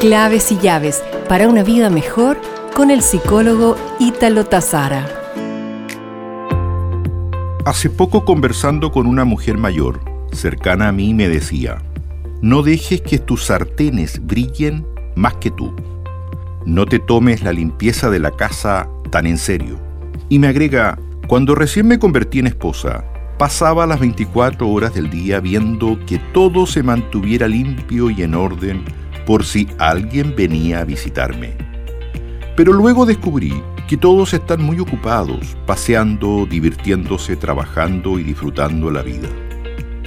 Claves y llaves para una vida mejor con el psicólogo Ítalo Tazara. Hace poco conversando con una mujer mayor, cercana a mí, me decía, no dejes que tus sartenes brillen más que tú. No te tomes la limpieza de la casa tan en serio. Y me agrega, cuando recién me convertí en esposa, pasaba las 24 horas del día viendo que todo se mantuviera limpio y en orden por si alguien venía a visitarme. Pero luego descubrí que todos están muy ocupados, paseando, divirtiéndose, trabajando y disfrutando la vida.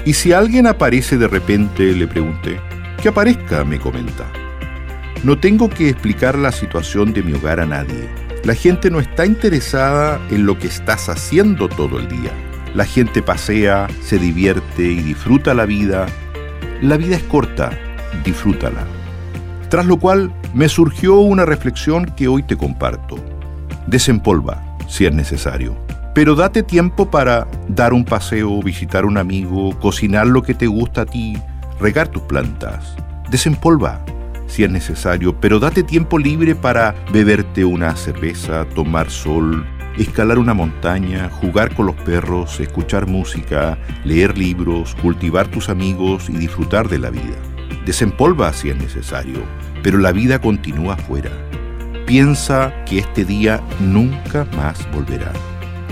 Y si alguien aparece de repente, le pregunté, que aparezca, me comenta. No tengo que explicar la situación de mi hogar a nadie. La gente no está interesada en lo que estás haciendo todo el día. La gente pasea, se divierte y disfruta la vida. La vida es corta, disfrútala. Tras lo cual me surgió una reflexión que hoy te comparto. Desempolva, si es necesario. Pero date tiempo para dar un paseo, visitar a un amigo, cocinar lo que te gusta a ti, regar tus plantas. Desempolva, si es necesario, pero date tiempo libre para beberte una cerveza, tomar sol, escalar una montaña, jugar con los perros, escuchar música, leer libros, cultivar tus amigos y disfrutar de la vida. Desempolva si es necesario, pero la vida continúa afuera. Piensa que este día nunca más volverá.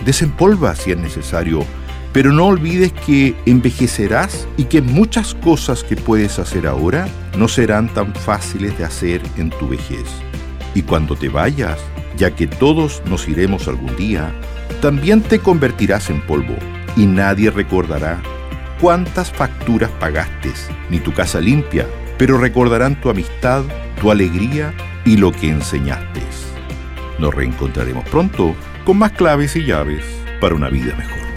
Desempolva si es necesario, pero no olvides que envejecerás y que muchas cosas que puedes hacer ahora no serán tan fáciles de hacer en tu vejez. Y cuando te vayas, ya que todos nos iremos algún día, también te convertirás en polvo y nadie recordará cuántas facturas pagaste, ni tu casa limpia, pero recordarán tu amistad, tu alegría y lo que enseñaste. Nos reencontraremos pronto con más claves y llaves para una vida mejor.